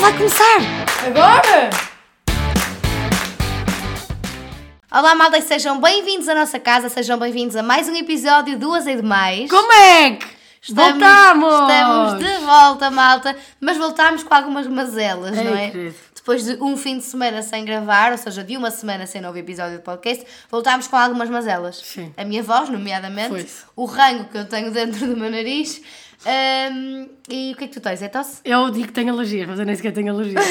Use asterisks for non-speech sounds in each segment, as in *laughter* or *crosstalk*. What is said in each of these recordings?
vai começar! Agora? Olá, malta, e sejam bem-vindos à nossa casa, sejam bem-vindos a mais um episódio do Azei Demais. Como é que? Voltamos! Estamos de volta, malta, mas voltámos com algumas mazelas, Ei, não é? querido. Depois de um fim de semana sem gravar, ou seja, de uma semana sem novo episódio de podcast, voltámos com algumas mazelas. Sim. A minha voz, nomeadamente, Foi-se. o rango que eu tenho dentro do meu nariz. Hum, e o que é que tu tens? É tosse? Eu digo que tenho alergias, mas eu nem sequer tenho alergias.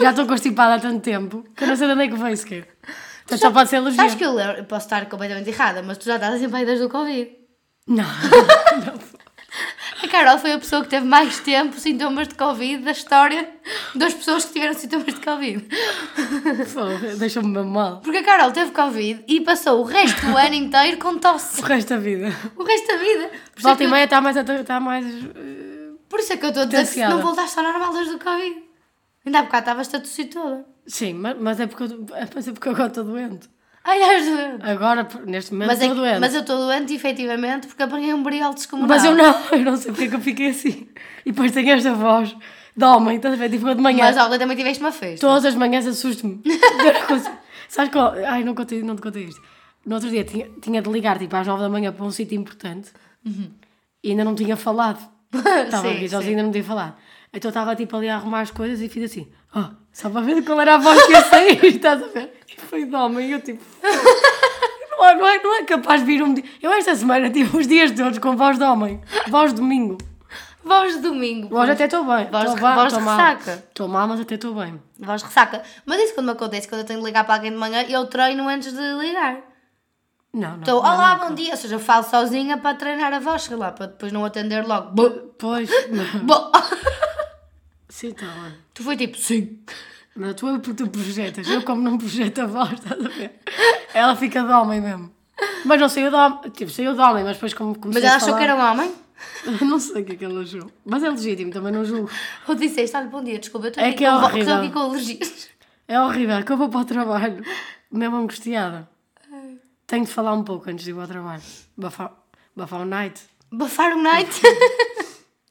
Já estou constipada há tanto tempo que eu não sei de onde é que veio sequer. Portanto, só pode ser alergia. Sabes que eu posso estar completamente errada, mas tu já estás sempre aí desde o Covid. Não. *laughs* A Carol foi a pessoa que teve mais tempo sintomas de Covid da história das pessoas que tiveram sintomas de Covid. Deixa-me mesmo mal. Porque a Carol teve Covid e passou o resto do *laughs* ano inteiro com tosse. O resto da vida. O resto da vida. Por é Volta e meia está mais... Está mais eh, por isso é que eu estou a dizer que não voltaste ao normal desde o Covid. Ainda há bocado estavas a tossir toda. Sim, mas, mas, é porque eu, *laughs* mas é porque eu agora estou doente. Ai, és doente. Agora, neste momento, Mas, é estou que- doente. mas eu estou doente, efetivamente, porque apanhei um briol descomunal. Mas eu não, eu não sei porque é que eu fiquei assim. E depois tenho esta voz de homem, estás a ver? Tipo, de manhã. Mas olha, também tiveste uma festa. Todas as manhãs assusto-me. *laughs* Sabes qual? Ai, não, contei, não te contei isto. No outro dia tinha, tinha de ligar tipo às 9 da manhã para um sítio importante e ainda não tinha falado. *laughs* Estava aqui sozinha, não tinha falado. Então estava tipo ali a arrumar as coisas e fiz assim, oh, só para ver qual era a voz que ia sair, *laughs* estás a ver? E foi de homem, e eu tipo. Não é, não, é, não é capaz de vir um dia. Eu esta semana tive os dias todos com voz de homem. Voz de domingo. Voz de domingo. Hoje até estou bem. Voz Estou de- bem, voz de estou mal. ressaca. Estou mal, mas até estou bem. Voz de ressaca. Mas isso quando me acontece, quando eu tenho de ligar para alguém de manhã, eu treino antes de ligar. Não, não. Então, não, olá, nunca. bom dia. Ou seja, eu falo sozinha para treinar a voz, sei lá, para depois não atender logo. Pois. *laughs* *laughs* Sim, está bem. Tu foi tipo, sim. Não, tu é porque tu projetas. Eu, como não projeto a voz, estás a ver? Ela fica de homem mesmo. Mas não saiu de homem. Tipo, saiu de homem, mas depois como comecei Mas ela a achou falar... que era um homem? *laughs* Não sei o que é que ela achou. Mas é legítimo, também não julgo. Ou disseste, olha, bom dia, desculpa, eu estou É aqui, que é com horrível. estou aqui com alergias. É horrível, que eu vou para o trabalho, mesmo angustiada. Tenho de falar um pouco antes de ir ao trabalho. Bafar, bafar o night, Bafar o night. *laughs*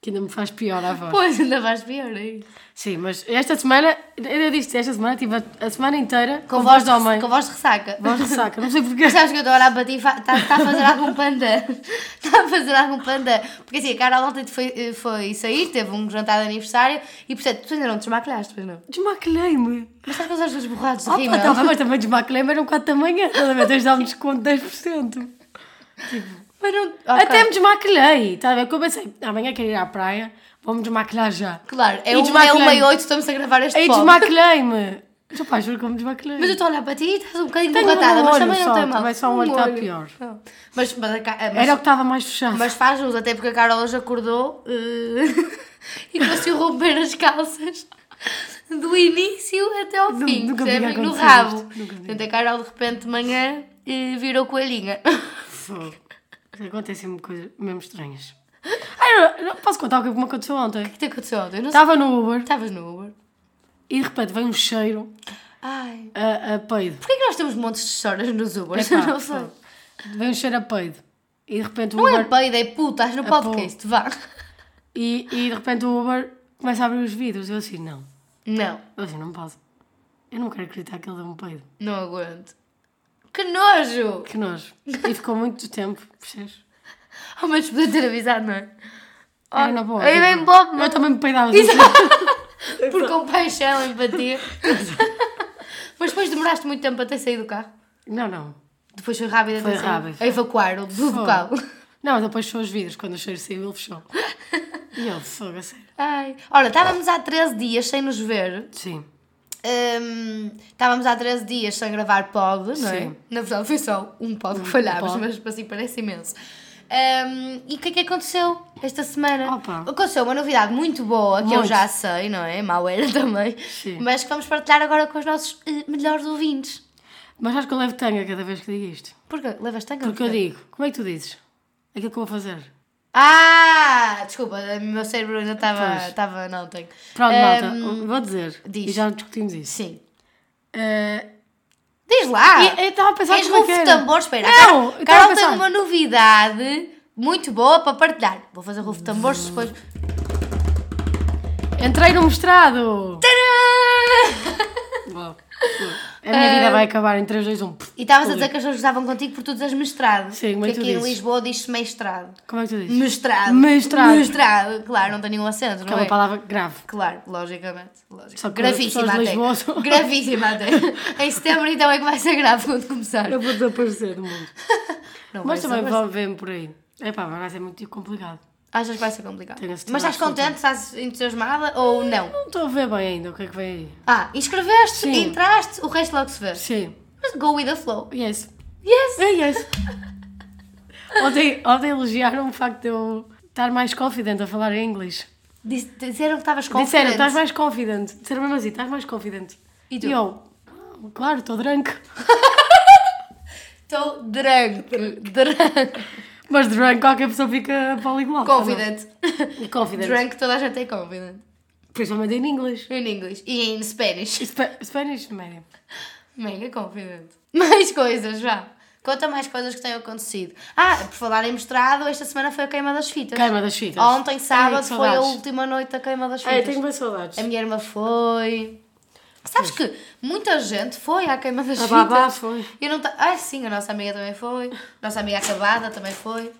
que ainda me faz pior a voz. pois, ainda vais pior aí. Sim, mas esta semana, eu disse esta semana, tive a, a semana inteira com, Com, voz de homem. Com voz de ressaca. Voz de saca, não sei *laughs* porquê. Mas sabes que eu estou a olhar para ti e está tá a fazer algum panda. Está *laughs* a fazer algum panda. Porque assim, a Carol ontem foi, foi sair, teve um jantar de aniversário e portanto tu ainda não te desmaquilhaste, pois não? Desmaquilhei-me. Mas sabe que os olhos borrados de rímel? tá, mas também desmaquilei-me, eram 4 da manhã. A ver? Tens de dar-me desconto de 10%. *laughs* Mas não... Até Ok. me desmaquilhei. Estás a ver? Porque eu pensei, amanhã quero ir à praia, vou-me desmaquilhar já. Claro, é E um, é uma e oito, estamos a gravar este Aí pod. desmaquilhei-me. Mas pá, juro que eu me desmaquilei. Mas eu estou a olhar para ti e estás um bocadinho borratada, um mas também não só, tem mal. também só um olho está pior. Não. Mas, mas, mas, Era o que estava mais fechado. mas faz jus, até porque a Carol hoje acordou eh, *laughs* e conseguiu romper as calças do início até ao fim, nunca no rabo. Portanto, a Carol de repente de manhã eh, virou coelhinha. Fogo. Acontecem-me coisas mesmo estranhas. *gasps* Ah, eu não, posso contar o que me aconteceu ontem? O que te aconteceu ontem? Eu não. Estava no Uber Estavas no Uber? e de repente veio um cheiro Ai. a, a peido. Porquê que nós temos montes de histórias nos Ubers? Epá, *laughs* Eu não sei. Veio um cheiro a peido. E de repente o Não é Uber. peido, é puta, estás no podcast, vá. E, e de repente o Uber começa a abrir os vidros. Eu assim, não. Não, Eu assim, não posso. Eu não quero acreditar que ele deu um peido. não aguento. Que nojo! Que nojo. E ficou muito tempo, percebes? Ao menos podia ter avisado, não é? Era na boa. Aí tipo, vem Bob, Eu também me peidava. Assim. Por compaixão, empatia. Mas depois demoraste muito tempo a ter saído do carro. Não, não. Depois foi rápido a Foi rápido. A evacuar o do local. Não, depois fechou os vidros. Quando o cheiro saiu, ele fechou. *laughs* E ele, fogo, a sério. Ai. Ora, estávamos há 13 dias sem nos ver. Sim. Hum, estávamos há 13 dias sem gravar pod, não é? Sim. Na verdade foi só um pod que falhámos, mas assim parece imenso. Hum, e o que é que aconteceu esta semana? Opa. Aconteceu uma novidade muito boa que eu Muito. já sei, não é? Mal era *laughs* também, Sim. mas que vamos partilhar agora com os nossos eh, melhores ouvintes. Mas acho que eu levo tanga cada vez que digo isto. Porquê? Levas tanga? Porque eu digo, como é que tu dizes? Aquilo que eu vou fazer. Ah! Desculpa, o meu cérebro ainda estava. Pois. estava Não, tenho. Pronto, Hum, malta, vou dizer. diz. E já discutimos isso. Sim. Eh, Diz lá! eu estava a pensar é Rufo de era. tambor, espera. Não, Carol, Carol tem uma novidade muito boa para partilhar. Vou fazer Rufo de tambores depois. Entrei no mestrado! Tcharam! A minha vida vai acabar em 3, 2, 1. E estavas a dizer que as pessoas gostavam contigo por tu dizes mestrado. Sim, como é que que tu aqui em? Lisboa diz-se mestrado. Como é que tu dizes? Mestrado. Mestrado. Mestrado. Claro, não tem nenhum acento, Que não é é? uma palavra grave. Claro, logicamente. logicamente. Só que Gravíssima até. Lisboa são- Gravíssima até. em setembro então é que vai ser grave quando começar. Eu vou desaparecer do mundo. Não Mas também vão ver por aí. É pá, vai ser muito complicado. Achas que vai ser complicado? Mas estás contente? Estás entusiasmada ou não? Não estou a ver bem ainda o que é que vem aí. Ah, inscreveste, Sim. entraste, o resto logo se vê. Sim. Mas go with the flow. Yes. Yes! É yes. ontem, ontem elogiaram o facto de eu estar mais confident a falar em inglês. Dis- Disseram que estavas Disseram, confiante. estás mais confident. Disseram mesmo assim, estás mais confident. E tu? eu, "Ah, claro, estou drunk. *laughs* Estou drunk. Drunk. Mas drunk qualquer pessoa fica poliglota. Confident. não? Confident. Drunk toda a gente é confident. Principalmente em inglês. In English. E em Spanish. Spa- Spanish, médio. Mega confident. *laughs* Mais coisas, já. Conta mais coisas que tenham acontecido. Ah, por falar em mestrado, esta semana foi a queima das fitas. Queima das fitas. Ontem, sábado, Ai, foi a última noite da queima das Ai, fitas. tenho bem saudades. A minha irmã foi. Sabes que muita gente foi à queima das A fitas. babá foi. Eu não ta... Ah, sim, a nossa amiga também foi. Nossa amiga acabada também foi.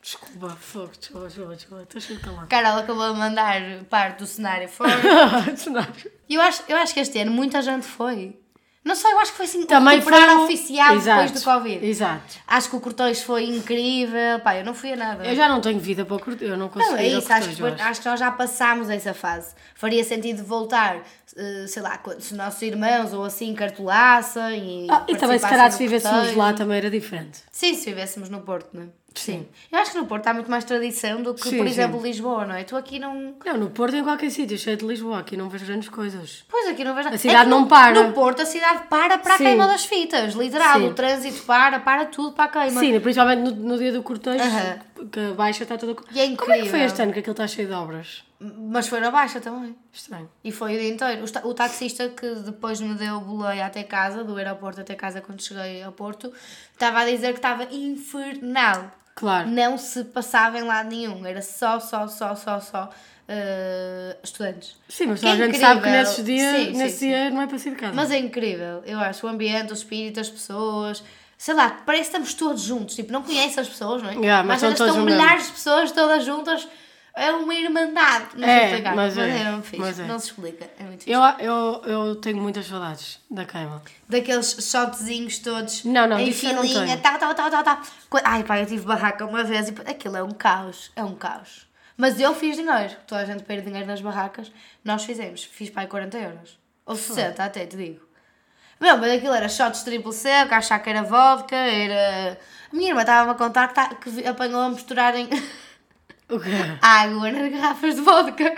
Desculpa, fogo, desculpa, desculpa, desculpa. Estou cheio de calor. Carol acabou de mandar parte do cenário fora. *laughs* Cenário. Eu acho, eu acho que este ano muita gente foi. Não sei, eu acho que foi assim Também recuperar foi um- oficial Exato, depois do Covid. Exato. Acho que o cortejo foi incrível. Pá, eu não fui a nada. Eu já não tenho vida para curtir, eu não consigo Não, é isso, acho que, cortejo, acho que nós já passámos essa fase. Faria sentido voltar, eh, sei lá, se nossos irmãos ou assim cartolassem e. Ah, e também se calhar se vivêssemos cortejo. lá também era diferente. Sim, se vivêssemos no Porto, não é? Sim. Eu acho que no Porto há muito mais tradição do que, Sim, por sim. exemplo, Lisboa, não é? Tu aqui não. Não, no Porto em qualquer sítio, cheio de Lisboa, aqui não vejo grandes coisas. Pois aqui não vejo. A cidade que não no- para. No Porto a cidade para para a Sim. queima das fitas, literal. Sim. O trânsito para, para tudo para a queima. Sim, principalmente no, no dia do cortejo, Aham. Que a baixa está toda... E é Como é que foi incrível. este ano que aquilo está cheio de obras? Mas foi na baixa também. Estranho. E foi o dia inteiro. O ta- O taxista que depois me deu boleia até casa, do aeroporto até casa quando cheguei ao Porto, estava a dizer que estava infernal. Claro. Não se passava em lado nenhum. Era só, só, só, só, só eh, estudantes. Sim, mas Que toda a gente sabe que incrível. nesses dias, Sim, sim, nesse sim. dia não é para sair de casa. Mas é incrível. Eu acho o ambiente, o espírito, as pessoas. Sei lá, parece que estamos todos juntos. Tipo, não conheces as pessoas, não é? Yeah, mas Às estão milhares de pessoas todas juntas. É uma irmandade. Não É, sei mas Mas é, é, fixe. mas é. Não se explica. É muito fixe. Eu, eu, eu tenho muitas saudades da queima. Daqueles shotzinhos todos Não, não, em não filinha, tal, tal, tal, tal, tal. Ai pá, eu tive barraca uma vez e aquilo é um caos, é um caos. Mas eu fiz dinheiro, toda a gente perde dinheiro nas barracas, nós fizemos, fiz para aí 40 euros. Ou 60 até, te digo. Meu, mas aquilo era shots triple C, que achar que era vodka, era... A minha irmã estava-me a contar que, tá, que apanhou a misturarem *laughs* água nas garrafas de vodka.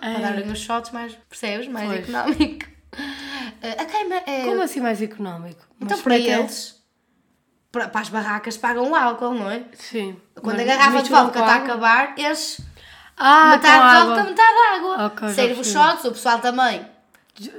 Para Ai. darem os shots mais, percebes, mais Pois. económico. Eh, A queima é... Como assim mais económico? Então, Mas para é é? eles, para, para as barracas, pagam o álcool, não é? Sim. Quando Mas a garrafa de vodka está a água? acabar, eles. Ah, metade de água. vodka, metade água. Ok, já Serve os shots, o pessoal também.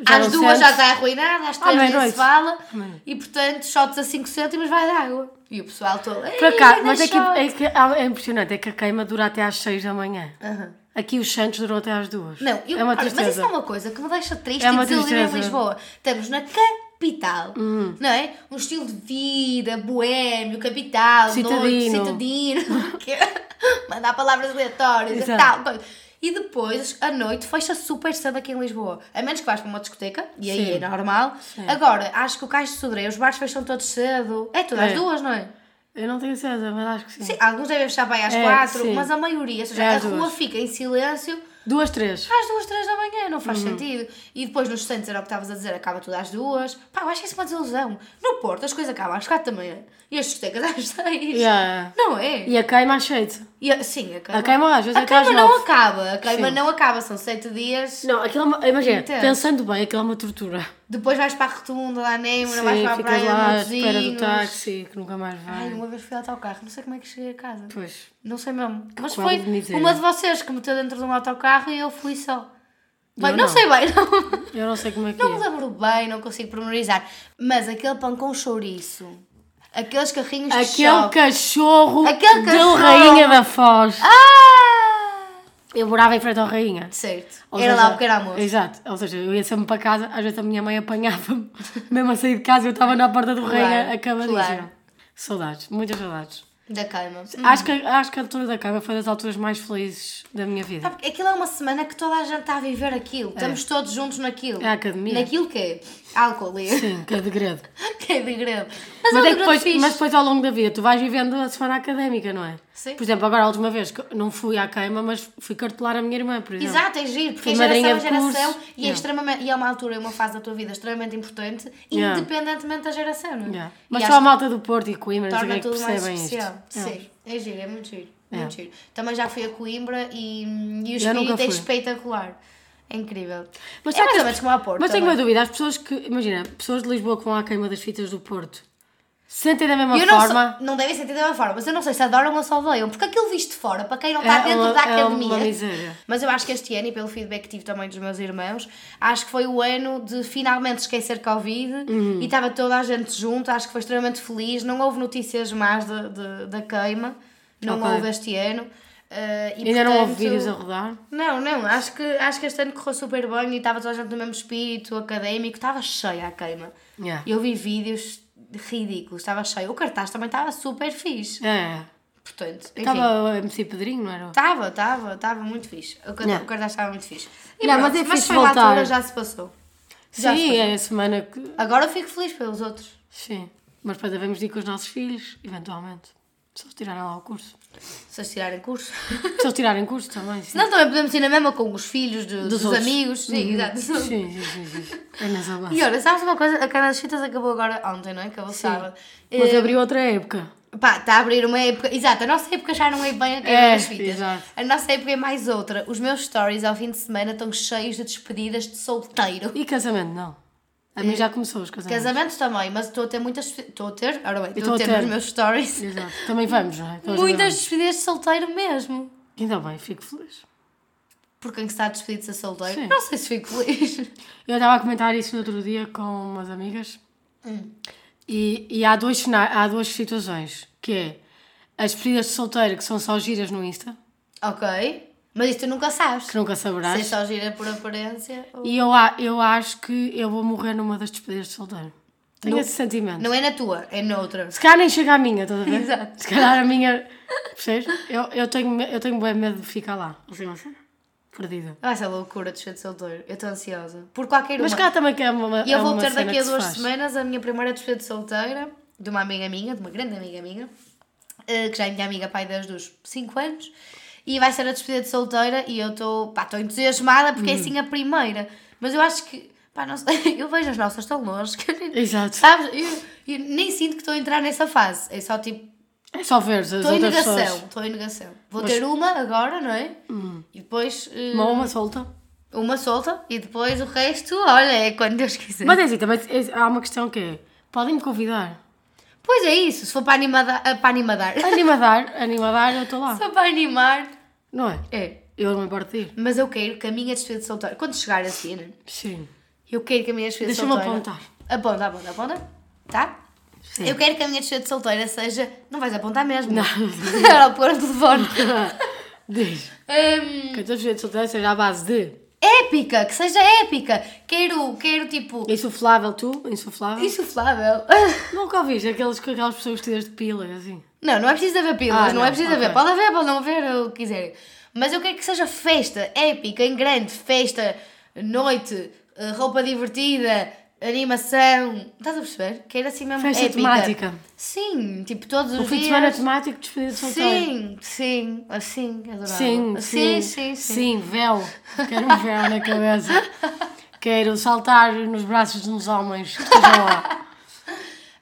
Já às duas já sentes? está arruinado, às três nem se fala. E portanto, shots a 5 cêntimos vai de água. E o pessoal todo. "Ei, Para cá, mas dar é que, shot." é, que é impressionante, é que a queima dura até às 6 da manhã. Aham. Aqui os Santos duram até às 2. Não, eu, é uma olha, mas isso tristeza. é uma coisa que me deixa triste É e desiludido em tristeza. Lisboa. Estamos na capital, Hum. não é? Um estilo de vida, boêmio, capital, noite, citadino, *laughs* que é mandar palavras aleatórias e tal. coisa. E depois, à noite, fecha super cedo aqui em Lisboa. A menos que vais para uma discoteca, e aí Sim. é normal. Agora, acho que o Cais de Sodré, os bares fecham todos cedo. É todas as É. duas, não é? Eu não tenho certeza, mas acho que sim. Sim, alguns devem fechar aí às É, quatro, sim. mas a maioria, ou seja, É a às rua duas. fica em silêncio Duas, três. às duas, três da manhã, não faz Uhum. sentido. E depois nos Santos era o que estavas a dizer, acaba tudo às duas. Pá, eu acho isso uma desilusão. No Porto as coisas acabam às quatro da manhã e as discotecas *laughs* às seis. Yeah. Não é? E a queima às 7. E sim, a queima, A queima às vezes a é não nove. acaba. A queima Sim. não acaba, são sete dias. Não, aquilo é imagina, Intenso. pensando bem, aquilo é uma tortura. Depois vais para a rotunda, lá Nêmora, Sim, vais para a praia lá à espera do táxi, que nunca mais vai. Ai, uma vez fui ao autocarro, não sei como é que cheguei a casa. Pois. Não sei mesmo. Mas foi de uma de vocês que meteu dentro de um autocarro e eu fui só. Bem, não, não. sei bem, não. Eu não sei como é que Não me é. lembro bem, não consigo pormenorizar. Mas aquele pão com chouriço, aqueles carrinhos de Aquele cachorro Aquele cachorro. Rainha da Foz. Ah! eu morava em frente ao Rainha. Certo. Ou Era seja, lá o pequeno almoço. Exato. Ou seja, eu ia sempre para casa, às vezes a minha mãe apanhava-me, *laughs* mesmo a sair de casa, eu estava na porta do Claro, Rainha acabadíssima. claro. Saudades, muitas saudades. Da queima. Acho, que, acho que a altura da cama foi das alturas mais felizes da minha vida. Sabe, aquilo é uma semana que toda a gente está a viver aquilo. Estamos todos juntos naquilo. É a academia. Naquilo que é álcool e Sim, que é degredo. *laughs* que é degredo. Mas, Mas, é é que depois, mas depois ao longo da vida tu vais vivendo a semana académica, não é? Sim. Por exemplo, agora a última vez que não fui à queima, mas fui cartelar a minha irmã, por exemplo. Exato, é giro, porque Fui é geração a geração curso. e, é Yeah. extremamente, e é uma altura, é uma fase da tua vida extremamente importante, Yeah. independentemente da geração, não é? Yeah. E Mas acho só a malta do Porto e Coimbra, torna é que percebem especial. isto. É. Sim, é giro, é muito giro. É. Muito giro. Também já fui a Coimbra e, e o espírito é espetacular. É incrível. Mas é mais que ou menos como a Porto. Mas tenho uma dúvida, as pessoas que, imagina, pessoas de Lisboa que vão à queima das fitas do Porto, sentem da mesma Eu não, forma? sei- não devem sentir da mesma forma, mas eu não sei se adoram ou se odeiam, porque aquilo visto de fora, para quem não está É dentro uma- da é academia. miséria. Mas eu acho que este ano, e pelo feedback que tive também dos meus irmãos, acho que foi o ano de finalmente esquecer Covid Uhum. e estava toda a gente junto, acho que foi extremamente feliz. Não houve notícias más de, de- da queima, não Ok. houve este ano. eh, e, Ainda não houve portanto, vídeos a rodar? Não, não, acho que, acho que este ano correu super bem e estava toda a gente no mesmo espírito académico, estava cheia a queima. Yeah. Eu vi vídeos ridículos, estava cheio. O cartaz também estava super fixe. É. Portanto. Estava o MC Pedrinho, não era? Estava, estava, estava muito fixe. O cartaz, o cartaz estava muito fixe. E Não, mas é fixe foi na voltar. altura, já se passou. Já se Sim, é a semana que. Agora eu fico feliz pelos outros. Sim. Mas depois devemos ir com os nossos filhos, eventualmente. Se eles tirarem lá o curso. Se eles tirarem curso. Se eles tirarem curso também, sim. Senão também podemos ir na mesma com os filhos de- dos, outros. amigos. Sim, Uhum. exato. Sim, sim, sim, sim. É nessa base. E olha, sabes uma coisa? A Cana das Fitas acabou agora ontem, não é? Acabou sábado. Mas Eh, abriu outra época. Pá, está a abrir uma época. Exato, a nossa época já não é bem a queima É, das fitas. exato. A nossa época é mais outra. Os meus stories ao fim de semana estão cheios de despedidas de solteiro. E casamento, não. A mim já começou os casamentos. Casamentos também, mas estou a ter muitas. Estou a ter, ora bem, estou a ter ter. nos meus stories Exato. Também vamos, não é? *laughs* Todos muitas despedidas de solteiro mesmo. Ainda bem, fico feliz. Por quem que está despedido de solteiro? Sim. Não sei se fico feliz. *laughs* Eu estava a comentar isso no outro dia com umas amigas. E, e há, dois, há duas situações. Que é as despedidas de solteiro que são só giras no Insta. ok. Mas isto tu nunca sabes. Que nunca Se saberás. é só gira por aparência. ou- E eu, eu acho que eu vou morrer numa das despedidas de solteiro. Tenho No- esse sentimento. Não é na tua, é noutra. Se calhar nem chega à minha, estás a ver? Exato. Se calhar a minha. Percebes? Eu, eu, tenho, eu tenho bem medo de ficar lá. Assim, assim. Perdida. Vai ser loucura de de solteiro. Eu estou ansiosa. Por qualquer uma. Mas cá também que é uma. E eu vou ter daqui a se duas faz. semanas a minha primeira despedida de solteira de uma amiga minha, de uma grande amiga minha, eh, que já é minha amiga pai desde os 5 anos. E vai ser a despedida de solteira e eu estou entusiasmada porque é Hum. assim a primeira. Mas eu acho que, pá, não sei, *laughs* eu vejo as nossas tão longe que nem, Exato. sabes, eu, eu nem sinto que estou a entrar nessa fase. É só tipo, É só ver as estou em negação, estou em negação. Vou Mas- Hum. ter uma agora, não é? E depois eh, Uma, uma solta. uma solta e depois o resto, olha, é quando Deus quiser. Mas é assim, também é- há uma questão que é. Podem-me convidar. Pois é isso, se for para animar, *laughs* para animar, Animadar, animadar, eu estou lá. só para animar, Não é? é. Eu não me importo de ir. Mas eu quero que a minha despedida de solteiro, quando chegar a cena, Sim. eu quero que a minha despedida de Deixa-me solteira... apontar. Aponta, aponta, aponta. Tá? Sim. Eu quero que a minha despedida de solteira seja... Não vais apontar mesmo. Não. *laughs* Era pôr o telefone. *laughs* Diz. Hum, Que a tua vida de solteiro seja à base de épica, que seja épica. Quero, quero tipo... insuflável, tu, insuflável. Insuflável. Nunca ouviste aqueles com aquelas pessoas vestidas de pilas, assim. Não, não é preciso haver pílulas, Ah, não, não, é preciso ok. haver. Pode haver, pode não haver, o que quiserem. Mas eu quero que seja festa, épica, em grande, festa, noite, eh, roupa divertida, animação. Estás a perceber? Quero assim mesmo Festa épica. temática. Sim, tipo todos os O fim de dias. semana temático de despedida de solteiro. Sim, sim, assim, adorava. Sim, sim, sim, sim, sim. sim, véu. Quero um véu na cabeça. *laughs* Quero saltar nos braços de uns homens que estejam lá.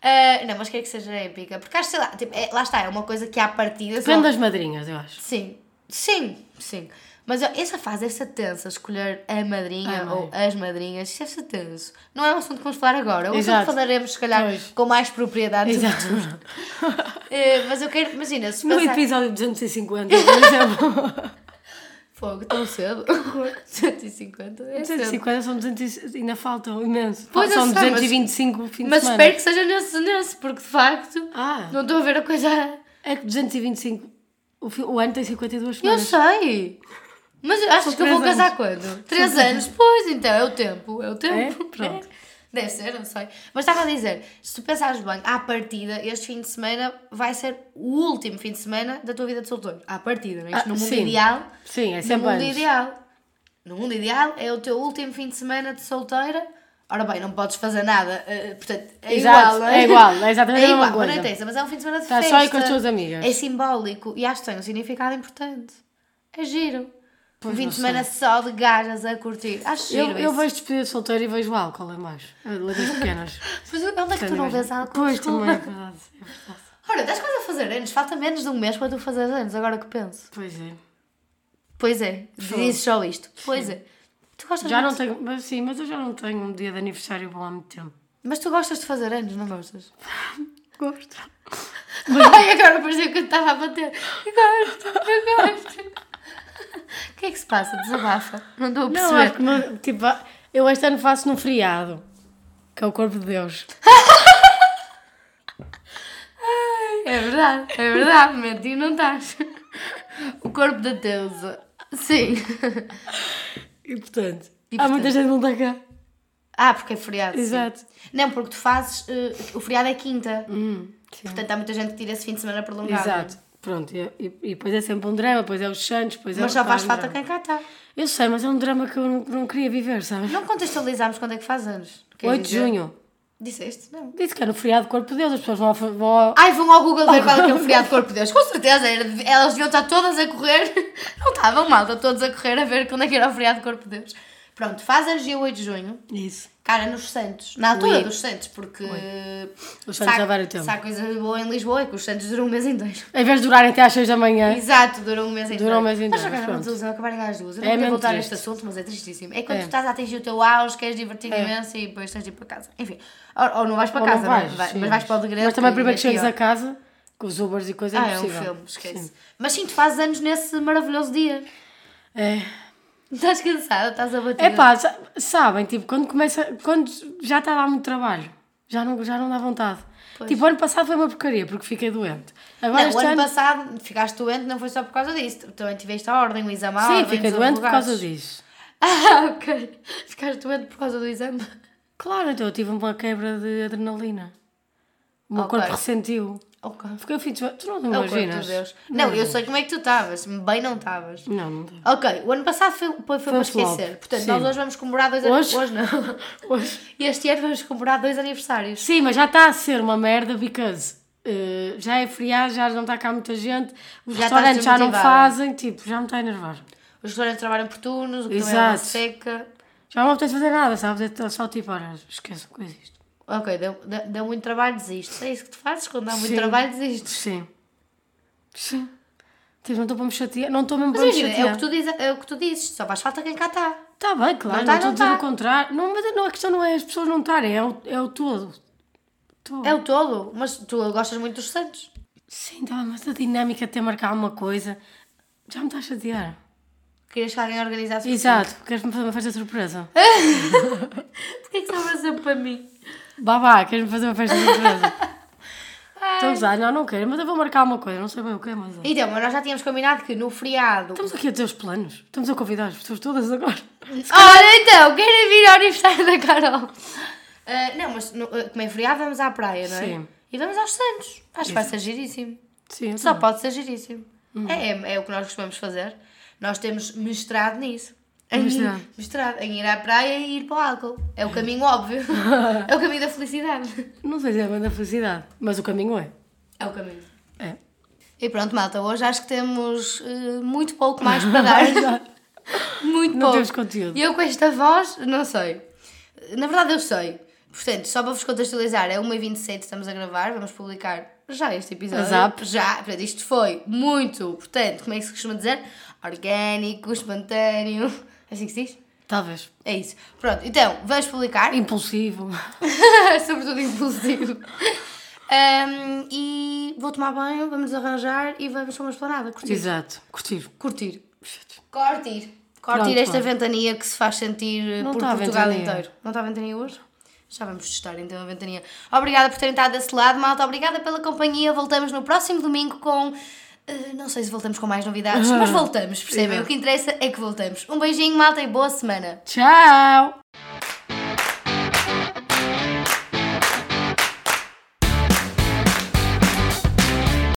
Ah, não, mas quero que seja épica. Porque acho, sei lá, tipo, é- lá está, é uma coisa que à partida. só- Depende das madrinhas, eu acho. Sim, sim, sim. Mas ó, essa fase deve ser tensa, escolher a madrinha A mãe. ou as madrinhas, isso deve ser tenso. Não é um assunto que vamos falar agora, é um assunto que falaremos, se calhar, Pois. com mais propriedade. Exato. *laughs* Eh, mas eu quero, imagina, se No passar... episódio 250, por exemplo. *laughs* Fogo, tão cedo. *laughs* 150 é cedo. 250 são 200, ainda faltam imenso. Pois, eu são sei, mas- 225 fim de Mas semana. espero que seja nesse, nesse, porque de facto Ah, não estou a ver a coisa. é que 225. O, o ano tem 52 Eu semanas. sei! Mas achas que eu vou três casar quando? Três anos? Pois, então, é o tempo. É o tempo. É? *laughs* Pronto. É. Deve ser, não sei. Mas estava a dizer, se tu pensares bem, à partida, este fim de semana vai ser o último fim de semana da tua vida de solteiro. À partida, não é? Isto Ah, no mundo sim. ideal. Sim, é no sempre mundo antes. ideal. No mundo ideal é o teu último fim de semana de solteira. Ora bem, não podes fazer nada. eh, portanto, é Exato, igual, não é? é igual, é exatamente mesma igual, coisa. Não interessa, mas é um fim de semana de Estás festa. só aí com as tuas amigas. É simbólico e acho que tem um significado importante. É giro. Pois fim não de semana só de gajas a curtir. Acho Eu, eu vejo despedida de solteiro e vejo álcool em baixo. Letras pequenas. *laughs* Mas onde é que tu não vês álcool? Pois, também é *laughs* verdade. É verdade. Ora, estás quase a fazer anos. Falta menos de um mês para tu fazeres anos, agora que penso. Pois é. Pois é, dizes só isto. Pois é. Tu gostas Já não muito- tenho, mas sim, mas eu já não tenho um dia de aniversário bom há muito tempo. Mas tu gostas de fazer anos, não gostas? *laughs* Gosto. Ai, agora parecia que eu estava a bater. Eu gosto, eu gosto. *laughs* O que é que se passa? Desabafa. Não estou a Não, perceber. acho que não, tipo, eu este ano faço num feriado, que é o corpo de Deus. *laughs* É verdade, é verdade. Mentir não estás. O corpo da deusa. Sim. E portanto, E, há portanto? muita gente que não está cá. Ah, porque é feriado. sim. Exato. Não, porque tu fazes. eh, o feriado é quinta. Hum, sim. Portanto, há muita gente que tira esse fim de semana prolongado. Exato. Pronto, e, e, e depois é sempre um drama, depois é os Santos, depois é Mas só faz um falta quem cá está. Eu sei, mas é um drama que eu não, não queria viver, sabes? Não contextualizámos quando é que faz anos. Queres 8 de dizer? junho. Disseste? Não. Disse que é no feriado do corpo de Deus, as pessoas vão ao. Vão ao... Ai, vão ao Google ver qual é que é o *laughs* feriado de Corpo de Deus. Com certeza, era- elas deviam estar todas a correr. *laughs* Não estavam mal, estão todas a correr a ver quando é que era o feriado de Corpo de Deus. Pronto, faz anos dia 8 de junho. Isso. Cara, nos Santos. Na altura Ui. dos Santos, porque. Os Santos há- vários tempos. Se há coisa boa em Lisboa é que os Santos duram um mês inteiro. Em vez de durarem até às 6 da manhã. Exato, duram um mês inteiro. Duram um mês Mas inteiro, agora pronto. não usam acabarem às duas. Eu É não quero mesmo voltar a este assunto, mas é tristíssimo. É quando É. tu estás a atingir o teu auge, queres divertir imenso e depois tens de ir para casa. Enfim, ou, ou não vais para Ou casa, é? vais, Vai- sim. mas vais para o degredo. Mas também primeiro é que chegues pior. a casa, com os Ubers e coisas, é Ah, é um impossível. filme, esquece. Sim. Mas sim, tu fazes anos nesse maravilhoso dia. É. Estás cansada, estás a bater. É pá, sa- sabem, tipo, quando começa, quando já está lá muito trabalho, já não, já não dá vontade. Pois. Tipo, ano passado foi uma porcaria, porque fiquei doente. Agora Não, o ano ano, passado ficaste doente, não foi só por causa disso. Também tiveste a ordem, o exame à sim, ordem. fiquei doente por causa disso. *laughs* Ah, ok. Ficaste doente por causa do exame. Claro, então eu tive uma quebra de adrenalina. O meu Ok. corpo ressentiu. Ok. O fim de semana. Tu não É o corpo imaginas? de Deus. Não, eu sei como é que tu estavas. Bem não estavas. Não, não dá. Ok, o ano passado foi, foi, foi para Foi flop, esquecer. Portanto, sim. nós hoje vamos comemorar dois Hoje? Hoje não. *laughs* Hoje. Este ano vamos comemorar dois aniversários. Sim, mas já está a ser uma merda, because eh, já é feriado, já não está cá muita gente, os Já restaurantes já não fazem, tipo, já me está a enervar. Os restaurantes trabalham por turnos, o que também é uma Exato. seca. Já não apetece fazer nada, sabes? É só tipo, olha, esqueçam que existe. Ok, deu, deu, deu muito trabalho, desistes. É isso que tu fazes quando dá muito Sim. trabalho, desistes. Sim. Sim. Tipo, não estou para me chatear, não estou mesmo para me imagina, é o, chatear. que tu dizes, é o que tu dizes, só faz falta quem cá está. Está bem, claro, Não não, tá, estou não a dizer tá. o contrário. Não, mas não, a questão não é as pessoas não estarem, é o, é o todo. todo. É o todo, mas tu gostas muito dos Santos. Sim, tá, mas a dinâmica de ter marcado uma coisa já me está a chatear. Querias que alguém organizasse. Exato, queres-me fazer uma festa surpresa? *laughs* Porquê que sobra sempre para mim? Babá, queres-me fazer uma festa surpresa? *laughs* Estou a gozar, não, não quero, mas eu vou marcar uma coisa, não sei bem o que é, mas. Então, mas nós já tínhamos combinado que no feriado. Estamos aqui a dizer os planos, estamos a convidar as pessoas todas agora. *laughs* Ora então, querem vir ao aniversário da Carol? *laughs* Ah, não, mas no, ah, como é feriado, vamos à praia, não é? Sim. E vamos aos Santos. Acho que vai ser giríssimo. Sim, Só também. pode ser giríssimo. É, é, é o que nós costumamos fazer. Nós temos mestrado nisso. Em, Mestrado. mestrado. Em ir à praia e ir para o álcool. É o caminho óbvio. *laughs* é o caminho da felicidade. Não sei se é bem da felicidade, mas o caminho é. É o caminho. É. E pronto, malta, hoje acho que temos eh, muito pouco mais para dar. *laughs* muito Não pouco. temos conteúdo. E eu com esta voz, não sei. Na verdade, eu sei. Portanto, só para vos contextualizar, é 1h27 estamos a gravar, vamos publicar já este episódio. Zap. Já, portanto, isto foi muito, portanto, como é que se costuma dizer? Orgânico, espontâneo. É assim que se diz? Talvez. É isso. Pronto, então, vamos publicar. Impulsivo. *laughs* Sobretudo impulsivo. Ahm, e vou tomar banho, vamos arranjar e vamos para uma esplanada. Curtir. Exato. Curtir. Curtir. Curtir. Curtir Pronto, esta pronto. ventania que se faz sentir eh, Não por a Portugal inteiro. Não está a ventania hoje? Já vamos testar então a ventania. Obrigada por terem estado desse lado, malta. Obrigada pela companhia. Voltamos no próximo domingo com Uh, não sei se voltamos com mais novidades, mas voltamos, percebem? Yeah. O que interessa é que voltamos. Um beijinho, malta, e boa semana. Tchau!